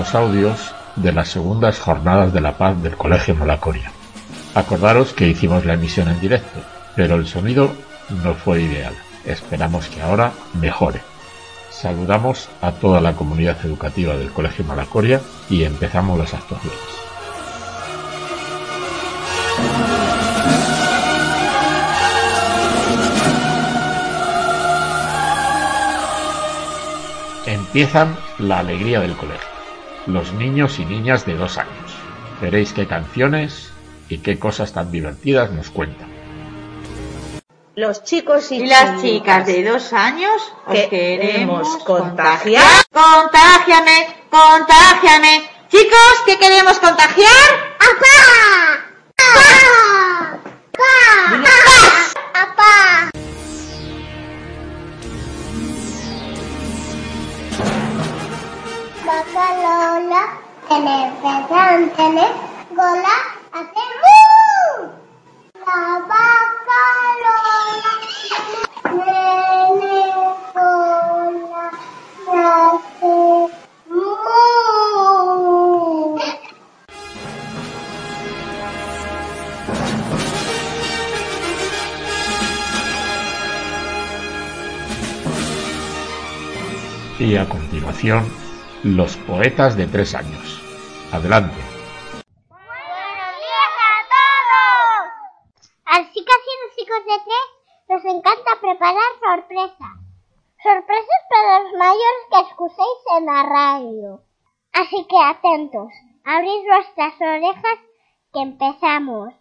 Los audios de las segundas jornadas de la paz del Colegio Malacoria. Acordaros que hicimos la emisión en directo, pero el sonido no fue ideal. Esperamos que ahora mejore. Saludamos a toda la comunidad educativa del Colegio Malacoria y empezamos las actuaciones. Empiezan la alegría del colegio. Los niños y niñas de dos años. Veréis qué canciones y qué cosas tan divertidas nos cuentan. Los chicos y, Y las chicas de dos años os que queremos contagiar. Contágiame, contágiame. Chicos, ¿qué queremos contagiar? Vaca Hace mu. Y a continuación, los poetas de tres años. Adelante. ¡Buenos días a todos! A las chicas y los chicos de tres nos encanta preparar sorpresas. Sorpresas para los mayores que escuchéis en la radio. Así que atentos, abrid vuestras orejas que empezamos.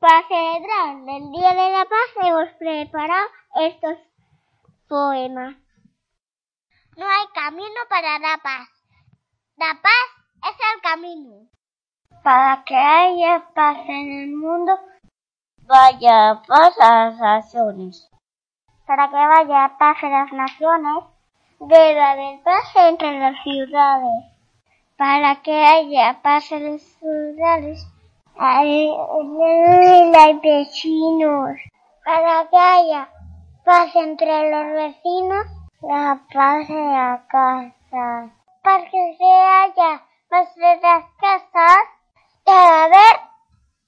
Para celebrar el Día de la Paz hemos preparado estos poemas. No hay camino para la paz. La paz es el camino. Para que haya paz en el mundo, vaya paz a las naciones. Para que vaya paz en las naciones, debe haber paz entre las ciudades. Para que haya paz en las ciudades, hay, hay vecinos. Para que haya paz entre los vecinos, la paz en la casa. Para que se haya paz en las casas, debe haber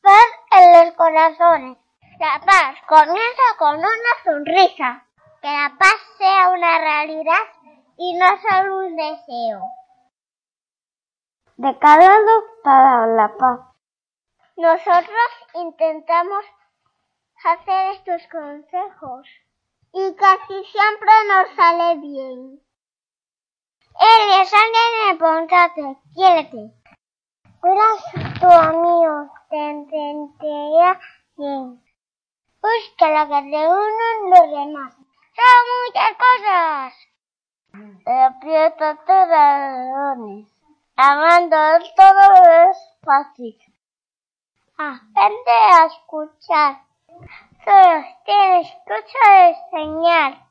paz en los corazones. La paz comienza con una sonrisa. Que la paz sea una realidad y no solo un deseo. Decalado para la paz. Nosotros intentamos hacer estos consejos y casi siempre nos sale bien. Eres alguien importante, quiérete. Cuida tu amigo, te entenderá bien. Busca la que te unen los demás. Son muchas cosas. Aprieta todos los dones. Amando todo es fácil. Aprende a escuchar. Solo tienes escucha enseñar.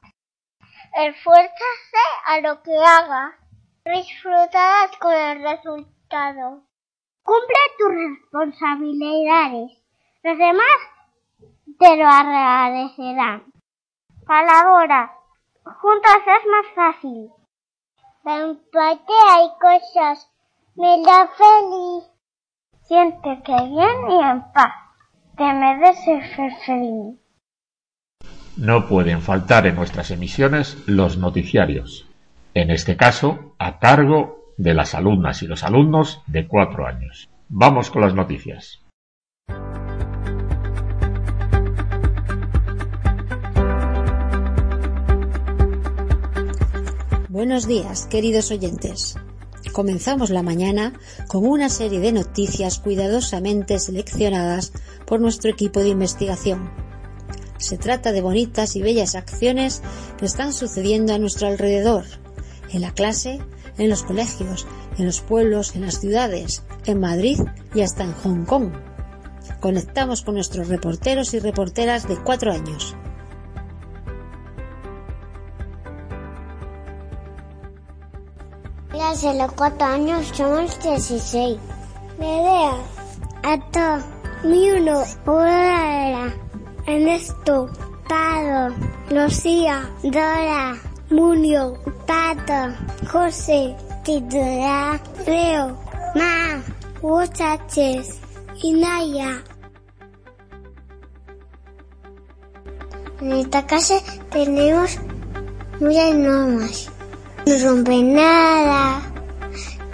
Esfuérzase a lo que haga. Disfrutarás con el resultado. Cumple tus responsabilidades. Los demás te lo agradecerán. Colabora. Juntos es más fácil. La empatía hay cosas. Me da feliz. Siéntete bien y en paz. Te mereces ser feliz. No pueden faltar en nuestras emisiones los noticiarios. en este caso a cargo de las alumnas y los alumnos de cuatro años. Vamos con las noticias. Buenos días, queridos oyentes. Comenzamos la mañana con una serie de noticias cuidadosamente seleccionadas por nuestro equipo de investigación. Se trata de bonitas y bellas acciones que están sucediendo a nuestro alrededor, en la clase, en los colegios, en los pueblos, en las ciudades, en Madrid y hasta en Hong Kong. Conectamos con nuestros reporteros y reporteras de cuatro años. los cuatro años somos 16. Medea, Ato, Miuno, Urara, Ernesto, Pado, Lucía, Dora, Munio, Pato, José, Titula, Leo, Ma, muchachos, Inaya. En esta casa tenemos muchas normas. No rompe nada,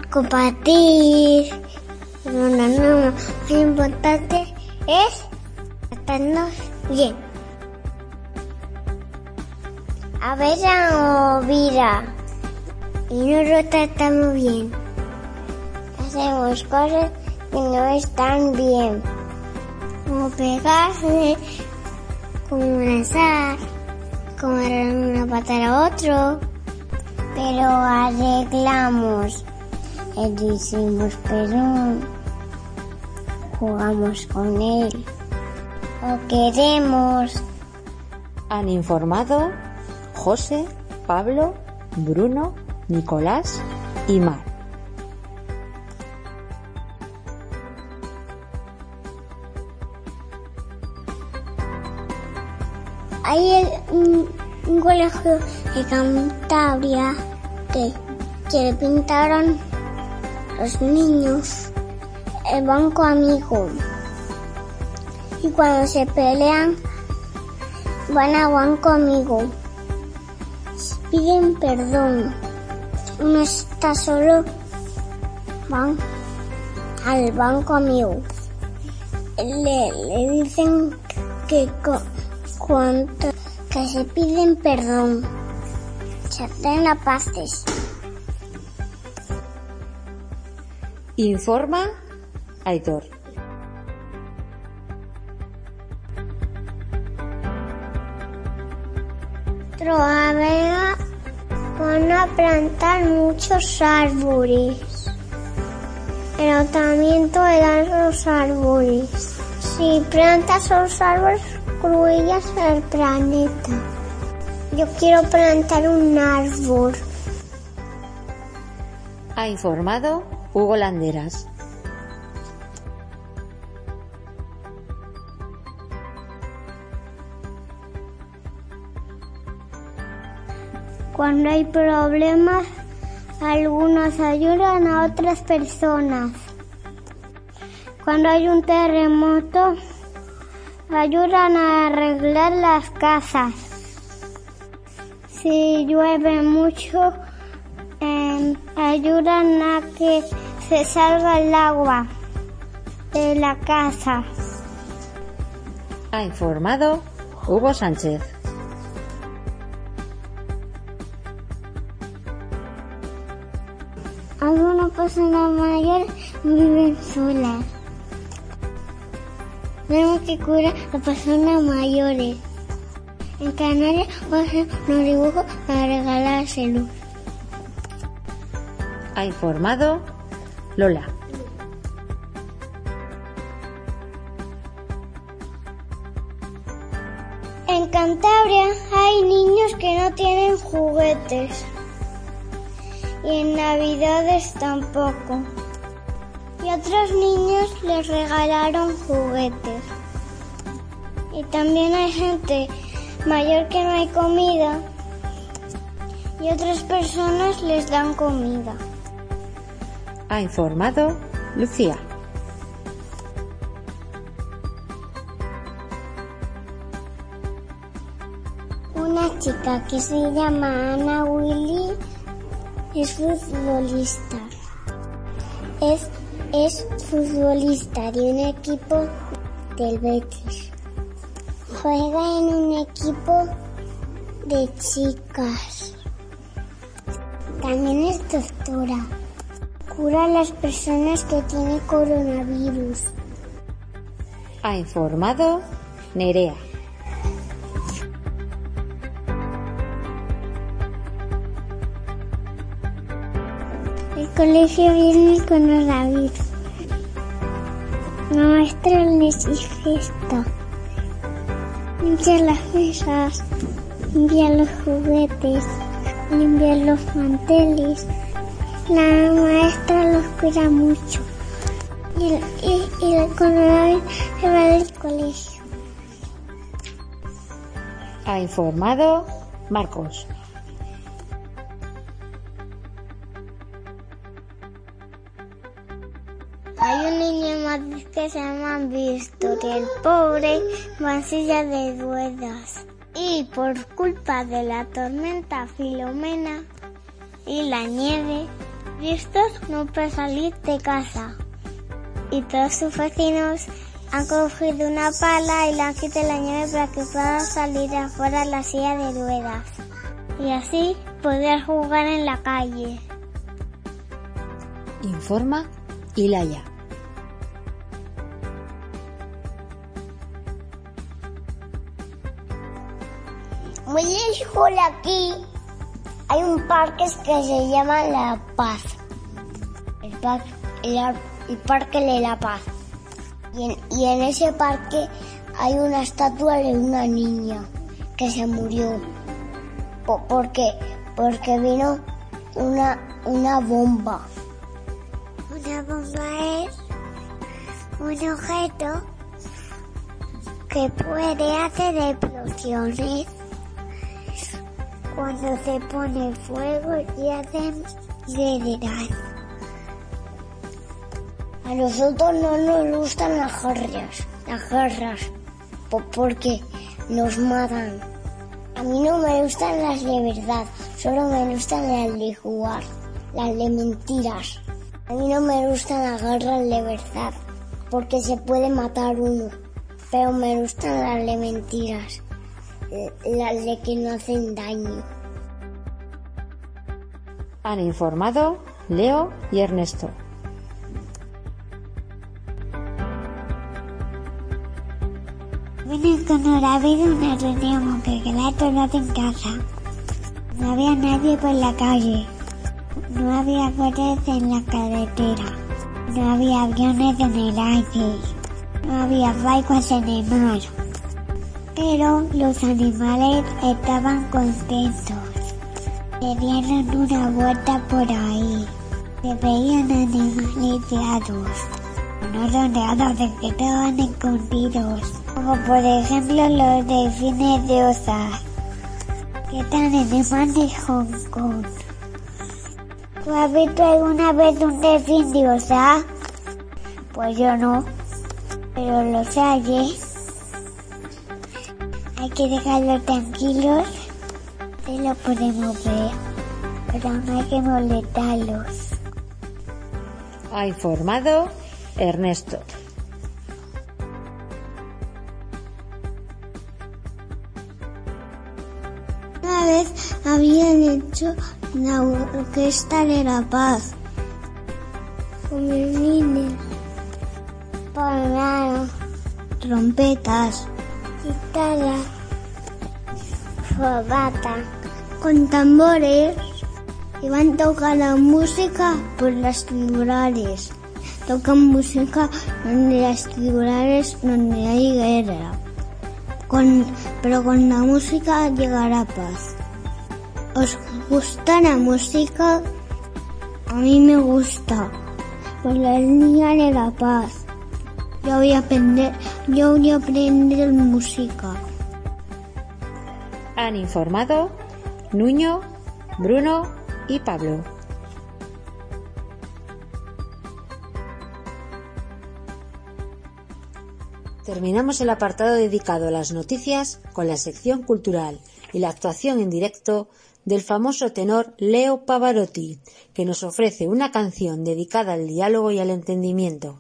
compartir. No, no, no. Lo importante es tratarnos bien. A veces o vida y no lo tratamos bien. Hacemos cosas que no están bien. Como pegarse, como abrazar, como agarrar una pata a otro pero arreglamos. Le decimos perdón, jugamos con él, lo queremos. Han informado José, Pablo, Bruno, Nicolás y Mar. Hay un, un colegio de Cantabria que, que le pintaron los niños el banco amigo. Y cuando se pelean, van a banco amigo. Piden perdón. Uno está solo, van al banco amigo. Le, le dicen que cu- cuanto que se piden perdón. Se hacen la pastes. Informa Aitor. Todavía van a plantar muchos árboles. El ayuntamiento de los árboles. Si plantas los árboles, incluyas el planeta. Yo quiero plantar un árbol. Ha informado Hugo Landeras. Cuando hay problemas, algunos ayudan a otras personas. Cuando hay un terremoto, ayudan a arreglar las casas. Si llueve mucho, em, ayudan a que se salga el agua de la casa. Ha informado Hugo Sánchez. Algunas personas mayores viven solas. Tenemos que cuidar a personas mayores. En Canarias voy a hacer unos dibujos para regalárselos. Ha informado Lola. En Cantabria hay niños que no tienen juguetes. Y en Navidades tampoco. Y otros niños les regalaron juguetes. Y también hay gente mayor que no hay comida. Y otras personas les dan comida. Ha informado Lucía. Una chica que se llama Ana Willy es futbolista. Es, es futbolista de un equipo del Betis. Juega en un equipo de chicas. También es doctora. Cura a las personas que tienen coronavirus. Ha informado Nerea. Colegio viene con coronavirus. La maestra les dice esto. Limpia las mesas, limpia los juguetes, limpia los manteles. La maestra los cuida mucho. Y el, y, y el coronavirus se va del colegio. Ha informado Marcos. Que se llama Visto, que el pobre silla de ruedas. Y por culpa de la tormenta Filomena y la nieve, Vistos no puede salir de casa. Y todos sus vecinos han cogido una pala y le han quitado la nieve para que pueda salir afuera la silla de ruedas. Y así poder jugar en la calle. Informa Ilaya. Muy lejos de aquí hay un parque que se llama La Paz. El, par- el ar- el Parque de la Paz. Y en, y en ese parque hay una estatua de una niña que se murió. Po- porque, porque vino una, una bomba. Una bomba es un objeto que puede hacer explosiones cuando se pone fuego y hacen generar. A nosotros no nos gustan las guerras, las guerras, po- porque nos matan. A mí no me gustan las de verdad, solo me gustan las de jugar, las de mentiras. A mí no me gustan las guerras de verdad, porque se puede matar uno, pero me gustan las de mentiras las de que no hacen daño. Han informado Leo y Ernesto. Vine con coronavirus una reunión que quedaba todo en casa. No había nadie por la calle. No había coches en la carretera. No había aviones en el aire. No había barcos en el mar. Pero los animales estaban contentos. Se dieron una vuelta por ahí. Se veían animales teados. No rodeados de que estaban escondidos. Como por ejemplo los delfines de Osa. Que están en el mar de Hong Kong. ¿Tú has visto alguna vez un delfín de Osa? Pues yo no. Pero los hay, ¿eh? Que dejarlos tranquilos. Se lo podemos ver. Pero no hay que molestarlos. Ha informado Ernesto. Una vez habían hecho la orquesta de la paz. Con violines, piano, trompetas, guitarra, fogata, con tambores. Iban tocando música por las tribunales. Tocan música donde las tribunales, donde hay guerra. Con, pero con la música llegará paz. ¿Os gusta la música? A mí me gusta. Por la línea de la paz. Yo voy a aprender, yo voy a aprender música. Han informado Nuño, Bruno y Pablo. Terminamos el apartado dedicado a las noticias con la sección cultural y la actuación en directo del famoso tenor Leo Pavarotti, que nos ofrece una canción dedicada al diálogo y al entendimiento.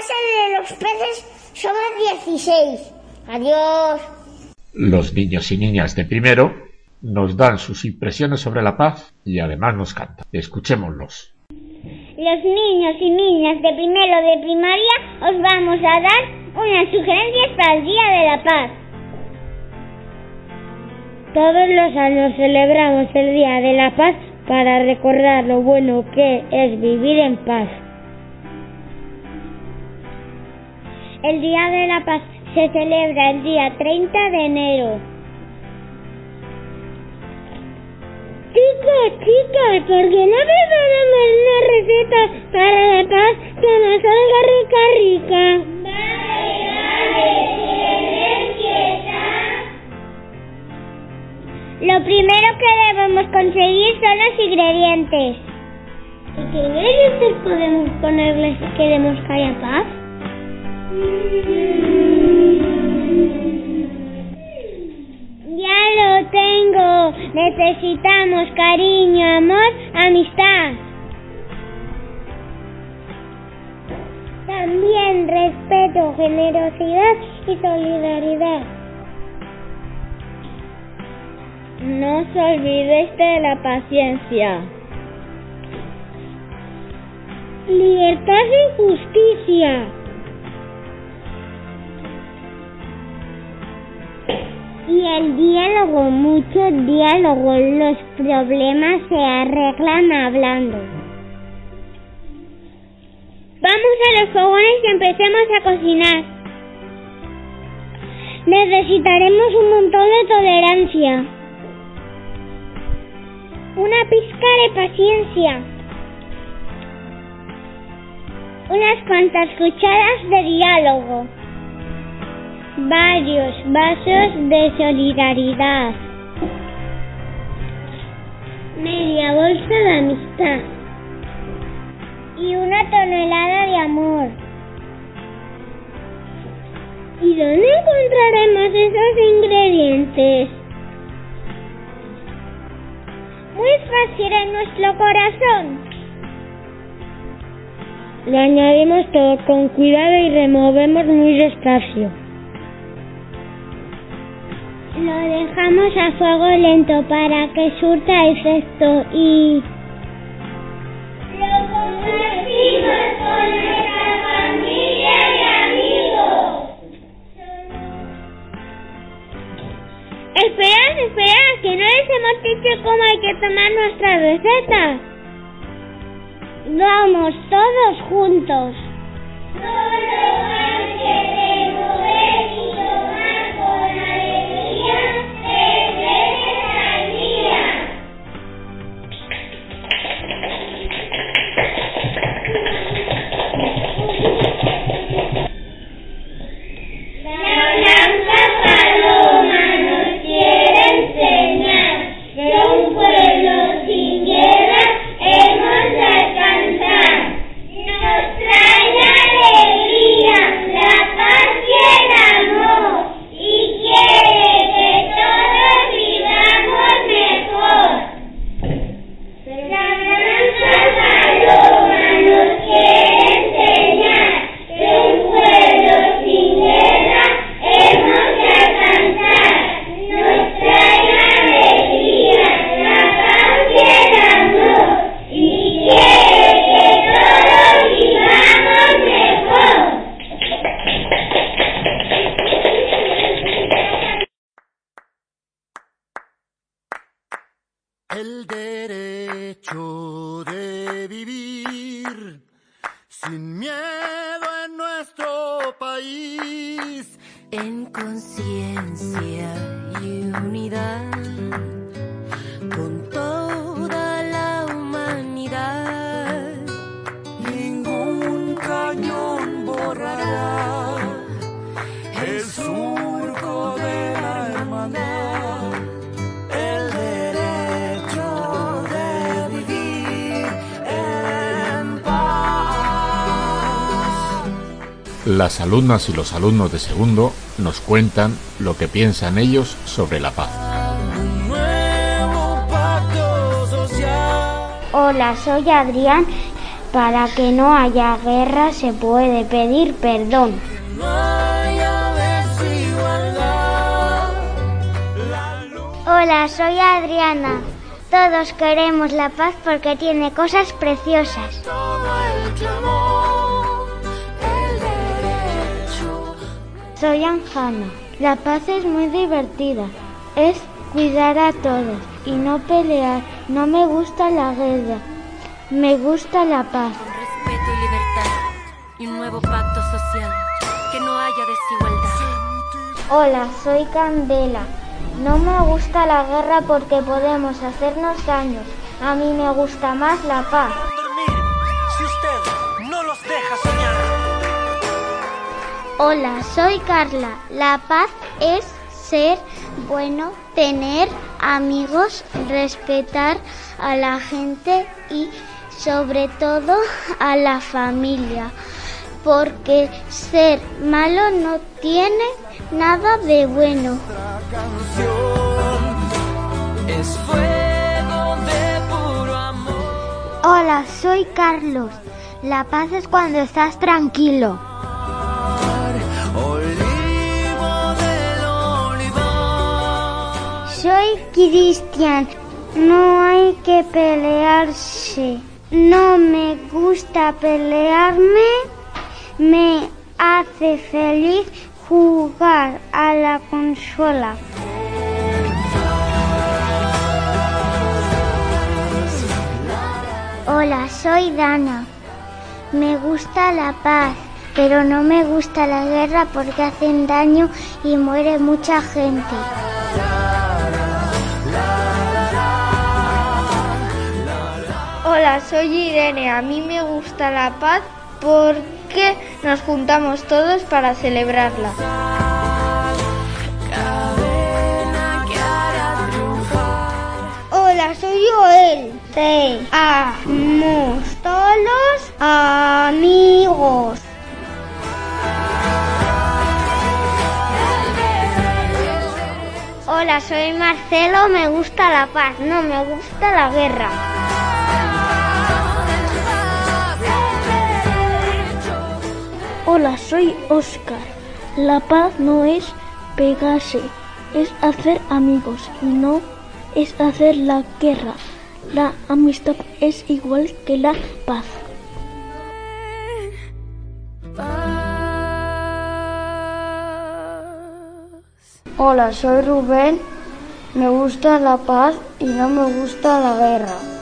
Casa de los peces somos 16. Adiós. Los niños y niñas de primero nos dan sus impresiones sobre la paz y además nos cantan. Escuchémoslos. Los niños y niñas de primero de primaria os vamos a dar unas sugerencias para el Día de la Paz. Todos los años celebramos el Día de la Paz para recordar lo bueno que es vivir en paz. El Día de la Paz se celebra el día 30 de enero. Chicos, chicas, ¿por qué no preparamos una receta para la paz que nos salga rica, rica? Lo primero que debemos conseguir son los ingredientes. ¿Y qué ingredientes podemos ponerles si queremos que haya paz? Ya lo tengo. Necesitamos cariño, amor, amistad. También respeto, generosidad y solidaridad. No os olvidéis de la paciencia. Libertad y justicia. Y el diálogo, mucho diálogo. Los problemas se arreglan hablando. Vamos a los fogones y empecemos a cocinar. Necesitaremos un montón de tolerancia. Una pizca de paciencia. Unas cuantas cucharas de diálogo. Varios vasos de solidaridad. Media bolsa de amistad. Y una tonelada de amor. ¿Y dónde encontraremos esos ingredientes? Muy fácil en nuestro corazón. Lo añadimos todo con cuidado y removemos muy despacio. Lo dejamos a fuego lento para que surta efecto y... Lo compartimos con nuestra familia y amigos. Esperad, esperad, que no les hemos dicho cómo hay que tomar nuestra receta. Vamos todos juntos. Hay que En conciencia y unidad Las alumnas y los alumnos de segundo nos cuentan lo que piensan ellos sobre la paz. Hola, soy Adrián. Para que no haya guerra se puede pedir perdón. Hola, soy Adriana. Todos queremos la paz porque tiene cosas preciosas. Soy Anjana. La paz es muy divertida. Es cuidar a todos y no pelear. No me gusta la guerra. Me gusta la paz. Con respeto y libertad. Y un nuevo pacto social. Que no haya desigualdad. Hola, soy Candela. No me gusta la guerra porque podemos hacernos daño. A mí me gusta más la paz. Hola, soy Carla. La paz es ser bueno, tener amigos, respetar a la gente y sobre todo a la familia. Porque ser malo no tiene nada de bueno. Hola, soy Carlos. La paz es cuando estás tranquilo. Soy Cristian. No hay que pelearse. No me gusta pelearme. Me hace feliz jugar a la consola. Hola, soy Dana. Me gusta la paz, pero no me gusta la guerra porque hacen daño y muere mucha gente. Hola, soy Irene. A mí me gusta la paz porque nos juntamos todos para celebrarla. Hola, soy Joel. Seamos todos amigos. Hola, soy Marcelo. Me gusta la paz, no me gusta la guerra. Hola, soy Oscar. La paz no es pegarse, es hacer amigos y no es hacer la guerra. La amistad es igual que la paz. Hola, soy Rubén. Me gusta la paz y no me gusta la guerra.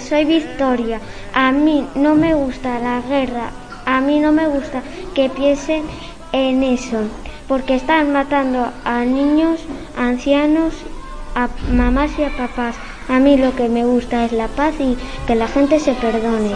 Soy Victoria. A mí no me gusta la guerra. A mí no me gusta que piensen en eso. Porque están matando a niños, ancianos, a mamás y a papás. A mí lo que me gusta es la paz y que la gente se perdone.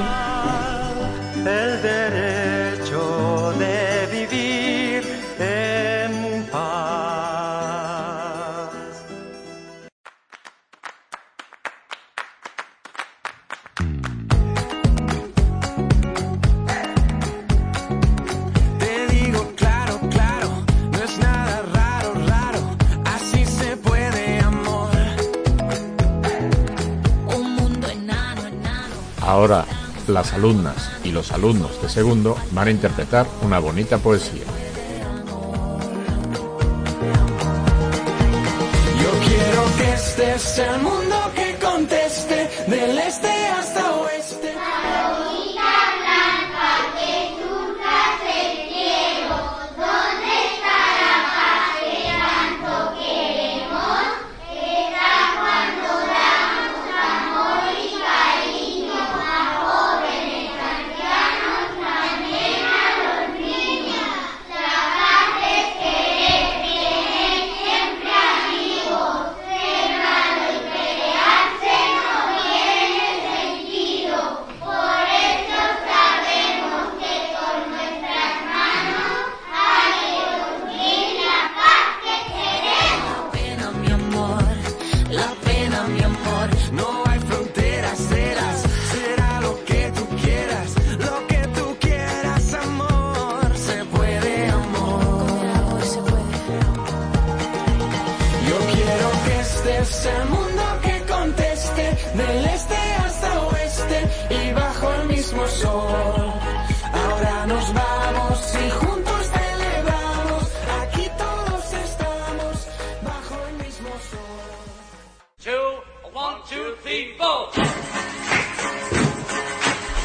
Las alumnas y los alumnos de segundo van a interpretar una bonita poesía. Yo quiero que mundo que conteste del este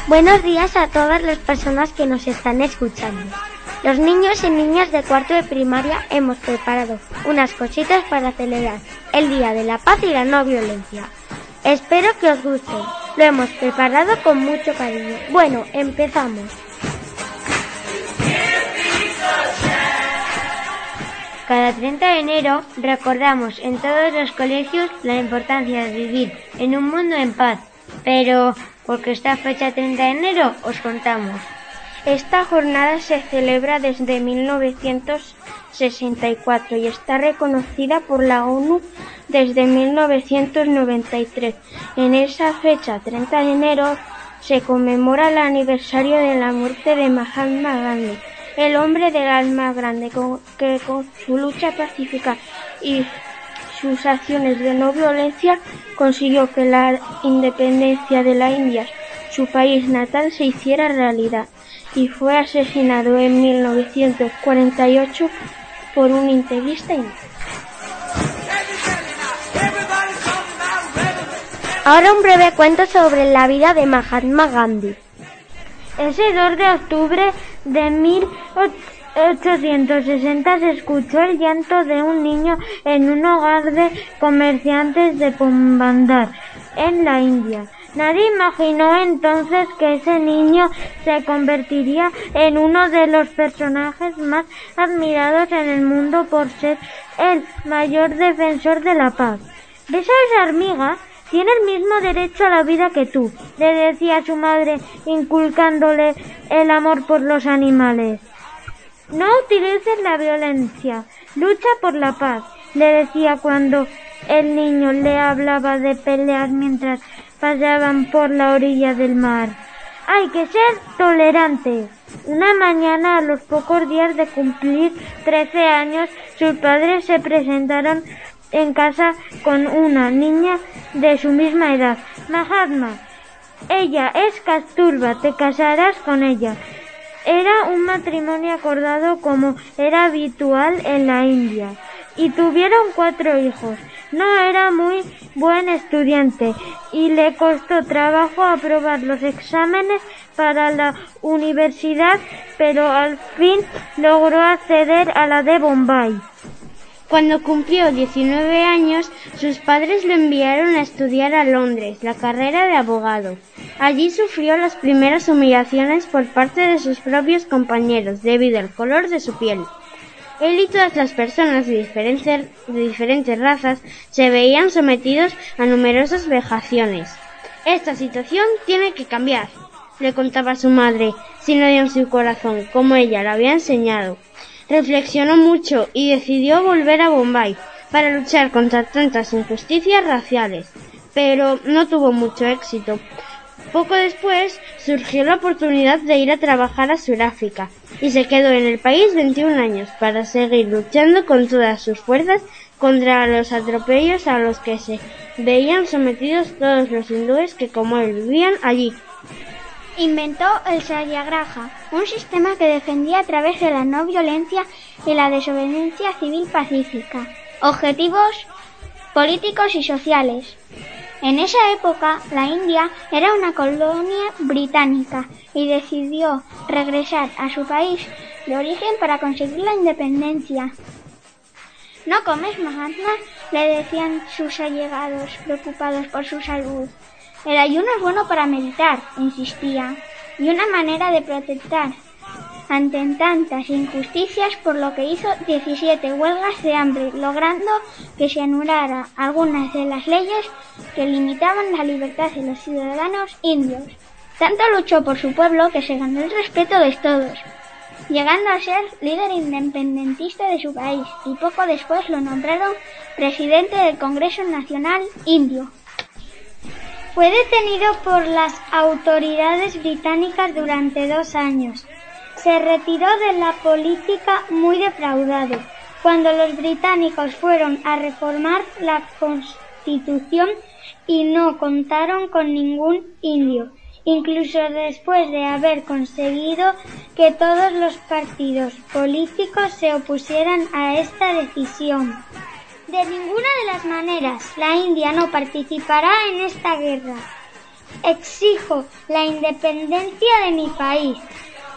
Buenos días a todas las personas que nos están escuchando. Los niños y niñas de cuarto de primaria hemos preparado unas cositas para celebrar el Día de la Paz y la No Violencia. Espero que os guste. Lo hemos preparado con mucho cariño. Bueno, empezamos. Cada 30 de enero recordamos en todos los colegios la importancia de vivir en un mundo en paz. Pero, porque esta fecha 30 de enero, os contamos. Esta jornada se celebra desde 1964 y está reconocida por la ONU desde 1993. En esa fecha, 30 de enero, se conmemora el aniversario de la muerte de Mahatma Gandhi, el hombre del alma grande que con su lucha pacífica y sus acciones de no violencia consiguió que la independencia de la India, su país natal, se hiciera realidad y fue asesinado en 1948 por un integrista hindú. Ahora un breve cuento sobre la vida de Mahatma Gandhi. Ese 2 de octubre de 1860 se escuchó el llanto de un niño en un hogar de comerciantes de Pombandar, en la India. Nadie imaginó entonces que ese niño se convertiría en uno de los personajes más admirados en el mundo por ser el mayor defensor de la paz. ¿Ves a esa hormiga? Tiene el mismo derecho a la vida que tú, le decía su madre, inculcándole el amor por los animales. No utilices la violencia, lucha por la paz, le decía cuando el niño le hablaba de pelear mientras pasaban por la orilla del mar. Hay que ser tolerante. Una mañana, a los pocos días de cumplir 13 años, sus padres se presentaron en casa con una niña de su misma edad, Mahatma. Ella es Kasturba, te casarás con ella. Era un matrimonio acordado como era habitual en la India y tuvieron cuatro hijos. No era muy buen estudiante y le costó trabajo aprobar los exámenes para la universidad, pero al fin logró acceder a la de Bombay. Cuando cumplió 19 años, sus padres lo enviaron a estudiar a Londres, la carrera de abogado. Allí sufrió las primeras humillaciones por parte de sus propios compañeros debido al color de su piel. Él y todas las personas de diferentes, razas se veían sometidos a numerosas vejaciones. Esta situación tiene que cambiar, le contaba su madre, sin odio en su corazón, como ella le había enseñado. Reflexionó mucho y decidió volver a Bombay para luchar contra tantas injusticias raciales, pero no tuvo mucho éxito. Poco después surgió la oportunidad de ir a trabajar a Sudáfrica y se quedó en el país 21 años para seguir luchando con todas sus fuerzas contra los atropellos a los que se veían sometidos todos los hindúes que como él vivían allí. Inventó el Satyagraha, un sistema que defendía a través de la no violencia y la desobediencia civil pacífica. Objetivos políticos y sociales. En esa época, la India era una colonia británica y decidió regresar a su país de origen para conseguir la independencia. ¿No comes, Mahatma? le decían sus allegados, preocupados por su salud. El ayuno es bueno para meditar, insistía, y una manera de protestar ante tantas injusticias, por lo que hizo 17 huelgas de hambre, logrando que se anulara algunas de las leyes que limitaban la libertad de los ciudadanos indios. Tanto luchó por su pueblo que se ganó el respeto de todos, llegando a ser líder independentista de su país y poco después lo nombraron presidente del Congreso Nacional Indio. Fue detenido por las autoridades británicas durante dos años. Se retiró de la política muy defraudado. Cuando los británicos fueron a reformar la constitución y no contaron con ningún indio, incluso después de haber conseguido que todos los partidos políticos se opusieran a esta decisión. De ninguna de las maneras la India no participará en esta guerra. Exijo la independencia de mi país,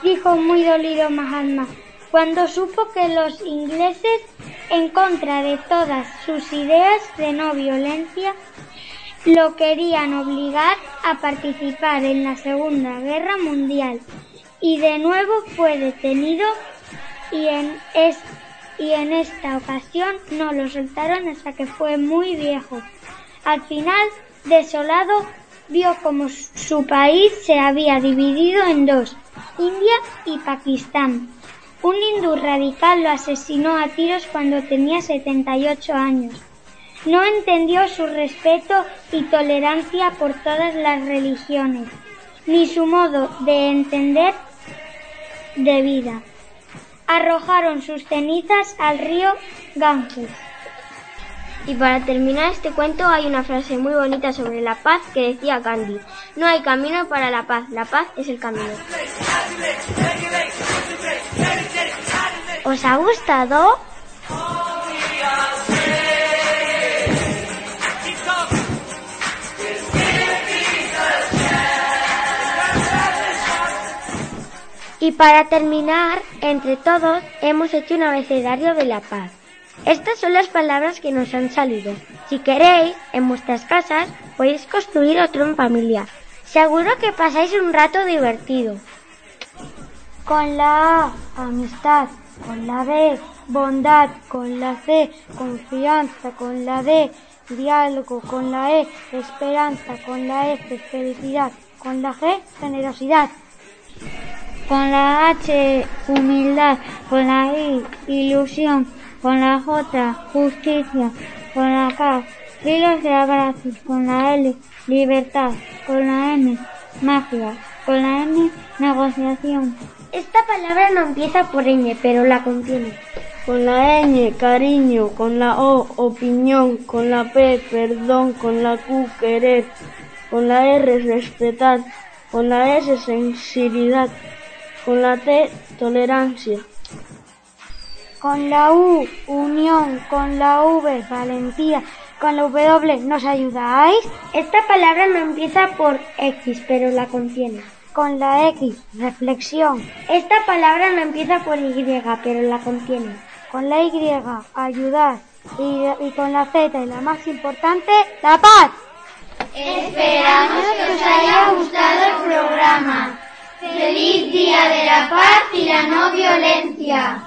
dijo muy dolido Mahatma, cuando supo que los ingleses, en contra de todas sus ideas de no violencia, lo querían obligar a participar en la Segunda Guerra Mundial y de nuevo fue detenido y en este y en esta ocasión no lo soltaron hasta que fue muy viejo. Al final, desolado, vio como su país se había dividido en dos, India y Pakistán. Un hindú radical lo asesinó a tiros cuando tenía 78 años. No entendió su respeto y tolerancia por todas las religiones, ni su modo de entender de vida arrojaron sus cenizas al río Ganges. Y para terminar este cuento hay una frase muy bonita sobre la paz que decía Gandhi. No hay camino para la paz, la paz es el camino. ¿Os ha gustado? Y para terminar, entre todos hemos hecho un abecedario de la paz. Estas son las palabras que nos han salido. Si queréis, en vuestras casas podéis construir otro en familia. Seguro que pasáis un rato divertido. Con la A, amistad. Con la B, bondad. Con la C, confianza. Con la D, diálogo. Con la E, esperanza. Con la F, felicidad. Con la G, generosidad con la H humildad, con la I ilusión, con la J justicia, con la K hilos de abrazos, con la L libertad, con la M magia, con la N negociación. Esta palabra no empieza por ñ, pero la contiene. Con la ñ, cariño, con la O, opinión, con la P, perdón, con la Q, querer, con la R, respetar, con la S, sensibilidad, con la T, tolerancia. Con la U, unión. Con la V, valentía. Con la W, ¿nos ayudáis? Esta palabra no empieza por X, pero la contiene. Con la X, reflexión. Esta palabra no empieza por Y, pero la contiene. Con la Y, ayudar. Y, y con la Z, y la más importante, la paz. Esperamos que os haya gustado el programa. Feliz Día de la Paz y la No Violencia.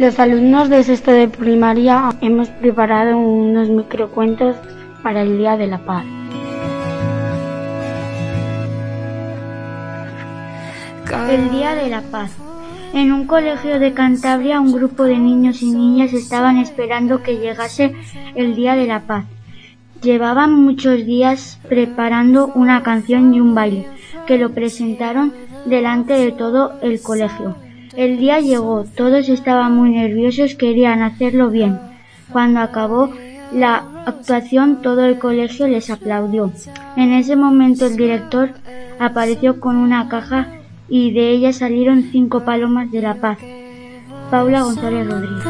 Los alumnos de sexto de primaria hemos preparado unos microcuentos para el Día de la Paz. El Día de la Paz. En un colegio de Cantabria un grupo de niños y niñas estaban esperando que llegase el Día de la Paz. Llevaban muchos días preparando una canción y un baile, que lo presentaron delante de todo el colegio. El día llegó, todos estaban muy nerviosos, querían hacerlo bien. Cuando acabó la actuación, todo el colegio les aplaudió. En ese momento el director apareció con una caja y de ella salieron cinco palomas de la paz. Paula González Rodríguez.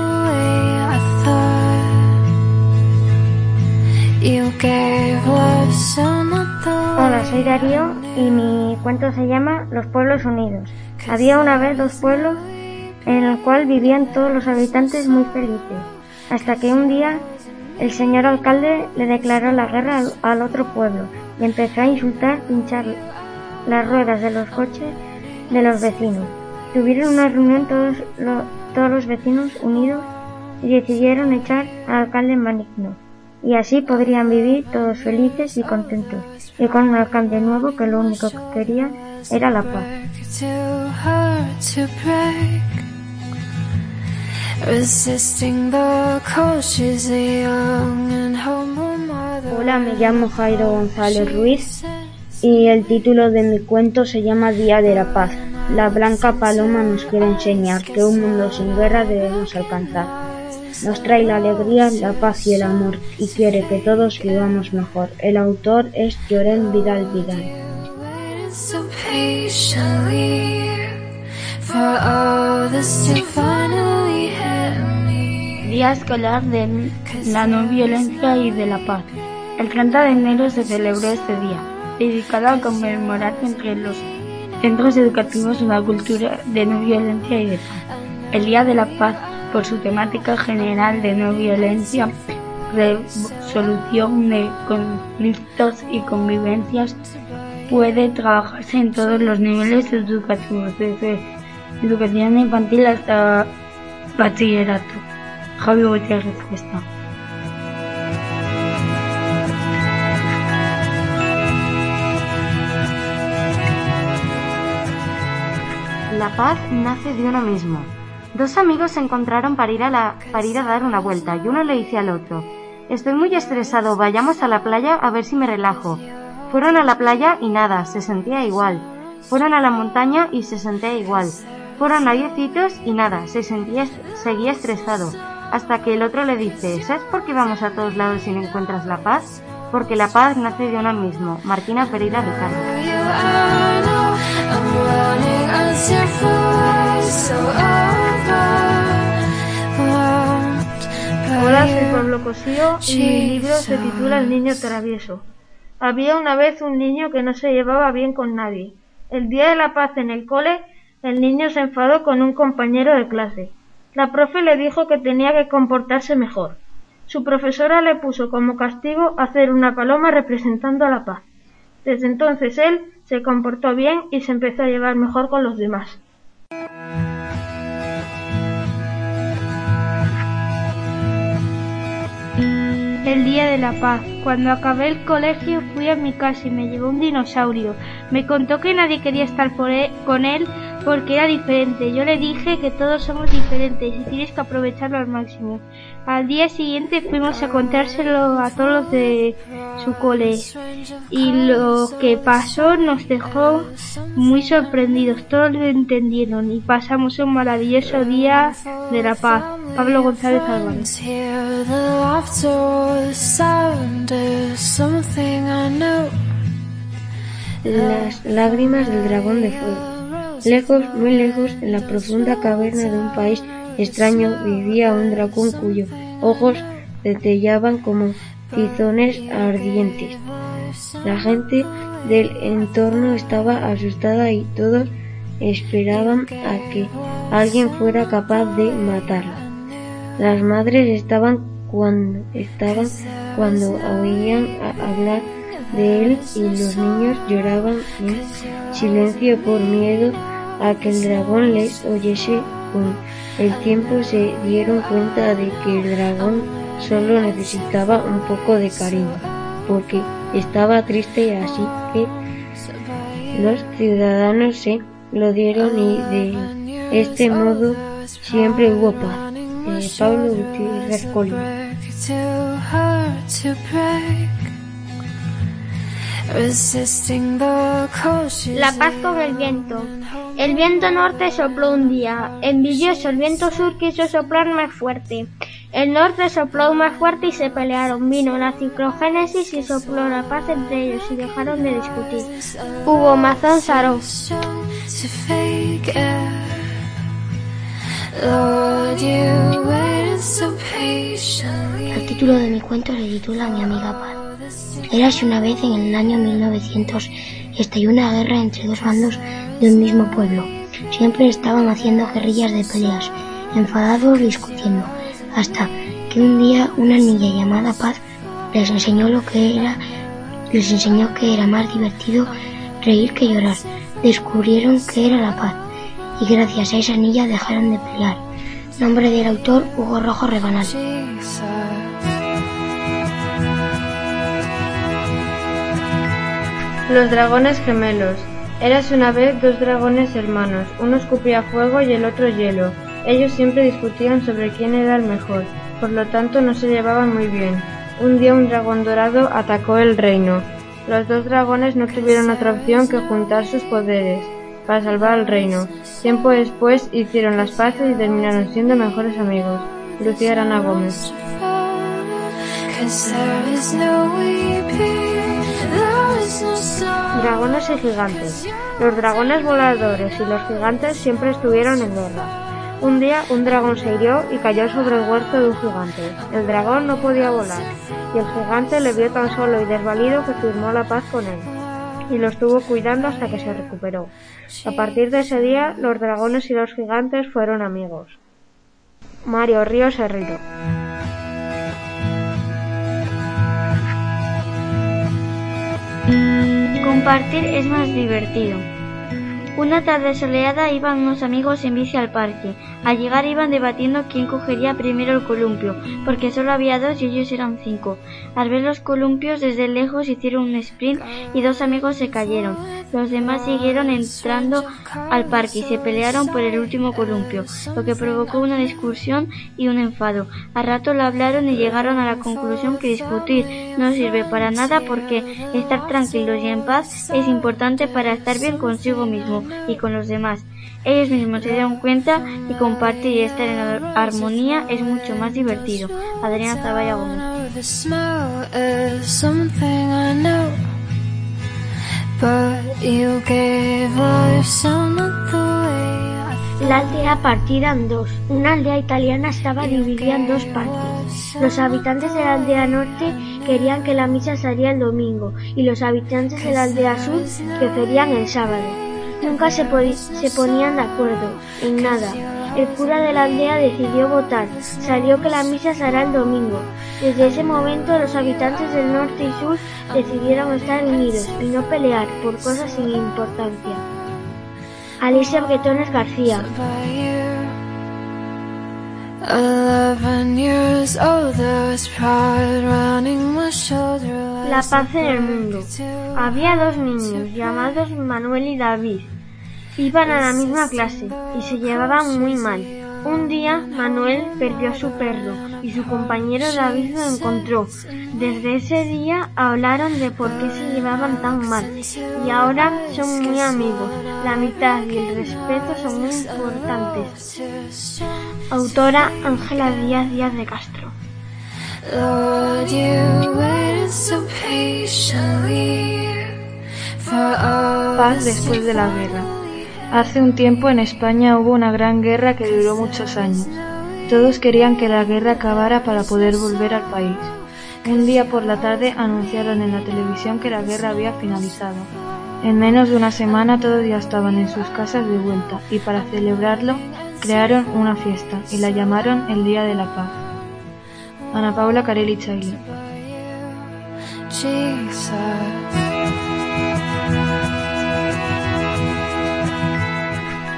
Hola, soy Darío y mi cuento se llama Los Pueblos Unidos. Había una vez dos pueblos en el cual vivían todos los habitantes muy felices, hasta que un día el señor alcalde le declaró la guerra al, otro pueblo y empezó a insultar, pinchar las ruedas de los coches de los vecinos. Tuvieron una reunión todos, todos los vecinos unidos y decidieron echar al alcalde maligno y así podrían vivir todos felices y contentos, y con un alcalde nuevo que lo único que quería era la paz. Hola, me llamo Jairo González Ruiz y el título de mi cuento se llama Día de la Paz. La blanca paloma nos quiere enseñar que un mundo sin guerra debemos alcanzar nos trae la alegría, la paz y el amor y quiere que todos vivamos mejor. El autor es Llorén Vidal Vidal. Día escolar de la no violencia y de la paz. El 30 de enero se celebró este día, dedicado a conmemorar entre los centros educativos una cultura de no violencia y de paz. El Día de la Paz por su temática general de no violencia, resolución de conflictos y convivencias, puede trabajarse en todos los niveles educativos, desde educación infantil hasta bachillerato. Javi Gutiérrez respuesta. La paz nace de uno mismo. Dos amigos se encontraron para ir, a la, para ir a dar una vuelta y uno le dice al otro, Estoy muy estresado, vayamos a la playa a ver si me relajo. Fueron a la playa y nada, se sentía igual. Fueron a la montaña y se sentía igual. Fueron a diez y nada, se sentía, seguía estresado. Hasta que el otro le dice, ¿sabes por qué vamos a todos lados si no encuentras la paz? Porque la paz nace de uno mismo. Martina Pereira Ricardo. Hola, soy Pablo Cosío y mi libro se titula El niño travieso. Había una vez un niño que no se llevaba bien con nadie. El día de la paz en el cole, el niño se enfadó con un compañero de clase. La profe le dijo que tenía que comportarse mejor. Su profesora le puso como castigo hacer una paloma representando a la paz. Desde entonces él se comportó bien y se empezó a llevar mejor con los demás. el día de la paz. Cuando acabé el colegio fui a mi casa y me llevó un dinosaurio. Me contó que nadie quería estar e-, con él porque era diferente. Yo le dije que todos somos diferentes y tienes que aprovecharlo al máximo. Al día siguiente fuimos a contárselo a todos de su cole y lo que pasó nos dejó muy sorprendidos. Todos lo entendieron y pasamos un maravilloso día de la paz. Pablo González Álvarez. Las lágrimas del dragón de fuego. Lejos, muy lejos, en la profunda caverna de un país extraño vivía un dragón cuyos ojos detellaban como tizones ardientes. La gente del entorno estaba asustada y todos esperaban a que alguien fuera capaz de matarlo. Las madres estaban cuando estaban cuando oían hablar de él y los niños lloraban en silencio por miedo a que el dragón les oyese. Con el tiempo se dieron cuenta de que el dragón solo necesitaba un poco de cariño, porque estaba triste así que los ciudadanos se lo dieron y de este modo siempre hubo paz. Eh, Pablo Gutiérrez. La paz con el viento. El viento norte sopló un día. Envidioso el viento sur quiso soplar más fuerte. El norte sopló más fuerte y se pelearon. Vino la ciclogénesis y sopló la paz entre ellos y dejaron de discutir. Hugo Mazón Saró. El título de mi cuento se titula Mi amiga Paz. Érase una vez en el año 1900 estalló una guerra entre dos bandos de un mismo pueblo. Siempre estaban haciendo guerrillas de peleas, enfadados discutiendo, hasta que un día una niña llamada Paz les enseñó lo que era, les enseñó que era más divertido reír que llorar. Descubrieron que era la paz y gracias a esa niña dejaron de pelear. Nombre del autor Hugo Rojo Rebanal. Los dragones gemelos. Eras una vez dos dragones hermanos, uno escupía fuego y el otro hielo. Ellos siempre discutían sobre quién era el mejor, por lo tanto no se llevaban muy bien. Un día un dragón dorado atacó el reino. Los dos dragones no tuvieron otra opción que juntar sus poderes para salvar al reino. Tiempo después hicieron las paces y terminaron siendo mejores amigos. Lucía Arana Gómez. Dragones y gigantes. Los dragones voladores y los gigantes siempre estuvieron en guerra. Un día un dragón se hirió y cayó sobre el huerto de un gigante. El dragón no podía volar y el gigante le vio tan solo y desvalido que firmó la paz con él y lo estuvo cuidando hasta que se recuperó. A partir de ese día los dragones y los gigantes fueron amigos. Mario Ríos Herrero Compartir es más divertido. Una tarde soleada iban unos amigos en bici al parque. Al llegar iban debatiendo quién cogería primero el columpio, porque solo había dos y ellos eran cinco. Al ver los columpios desde lejos hicieron un sprint y dos amigos se cayeron. Los demás siguieron entrando al parque y se pelearon por el último columpio, lo que provocó una discusión y un enfado. A rato lo hablaron y llegaron a la conclusión que discutir no sirve para nada porque estar tranquilos y en paz es importante para estar bien consigo mismo y con los demás. Ellos mismos se dieron cuenta y compartir y estar en armonía es mucho más divertido. Adriana Zavalla Gómez. La aldea partida en dos. Una aldea italiana estaba dividida en dos partes. Los habitantes de la aldea norte querían que la misa saliera el domingo y los habitantes de la aldea sur preferían el sábado. Nunca se, se ponían de acuerdo en nada. El cura de la aldea decidió votar. Salió que la misa será el domingo. Desde ese momento los habitantes del norte y sur decidieron estar unidos y no pelear por cosas sin importancia. Alicia Bretones García. La paz en el mundo. Había dos niños llamados Manuel y David. Iban a la misma clase y se llevaban muy mal. Un día Manuel perdió a su perro y su compañero David lo encontró. Desde ese día hablaron de por qué se llevaban tan mal y ahora son muy amigos. La amistad y el respeto son muy importantes. Autora Ángela Díaz Díaz de Castro. Paz después de la guerra. Hace un tiempo en España hubo una gran guerra que duró muchos años. Todos querían que la guerra acabara para poder volver al país. Un día por la tarde anunciaron en la televisión que la guerra había finalizado. En menos de una semana todos ya estaban en sus casas de vuelta y para celebrarlo crearon una fiesta y la llamaron el Día de la Paz. Ana Paula Carelli Chailly.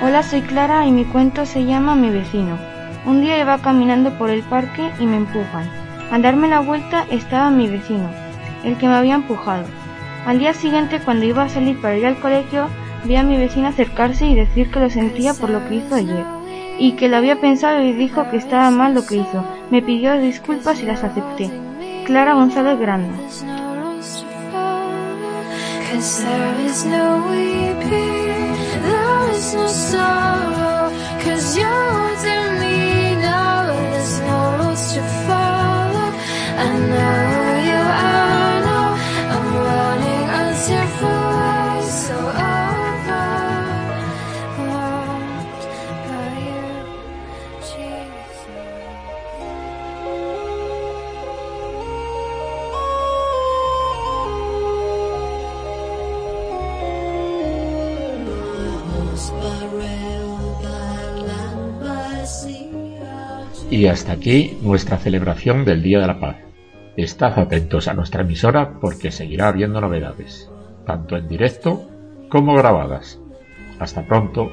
Hola, soy Clara y mi cuento se llama Mi vecino. Un día iba caminando por el parque y me empujan. Al darme la vuelta estaba mi vecino, el que me había empujado. Al día siguiente, cuando iba a salir para ir al colegio, vi a mi vecino acercarse y decir que lo sentía por lo que hizo ayer, y que lo había pensado y dijo que estaba mal lo que hizo. Me pidió disculpas y las acepté. Clara González Granda. I know Y hasta aquí nuestra celebración del Día de la Paz. Estad atentos a nuestra emisora porque seguirá habiendo novedades, tanto en directo como grabadas. Hasta pronto.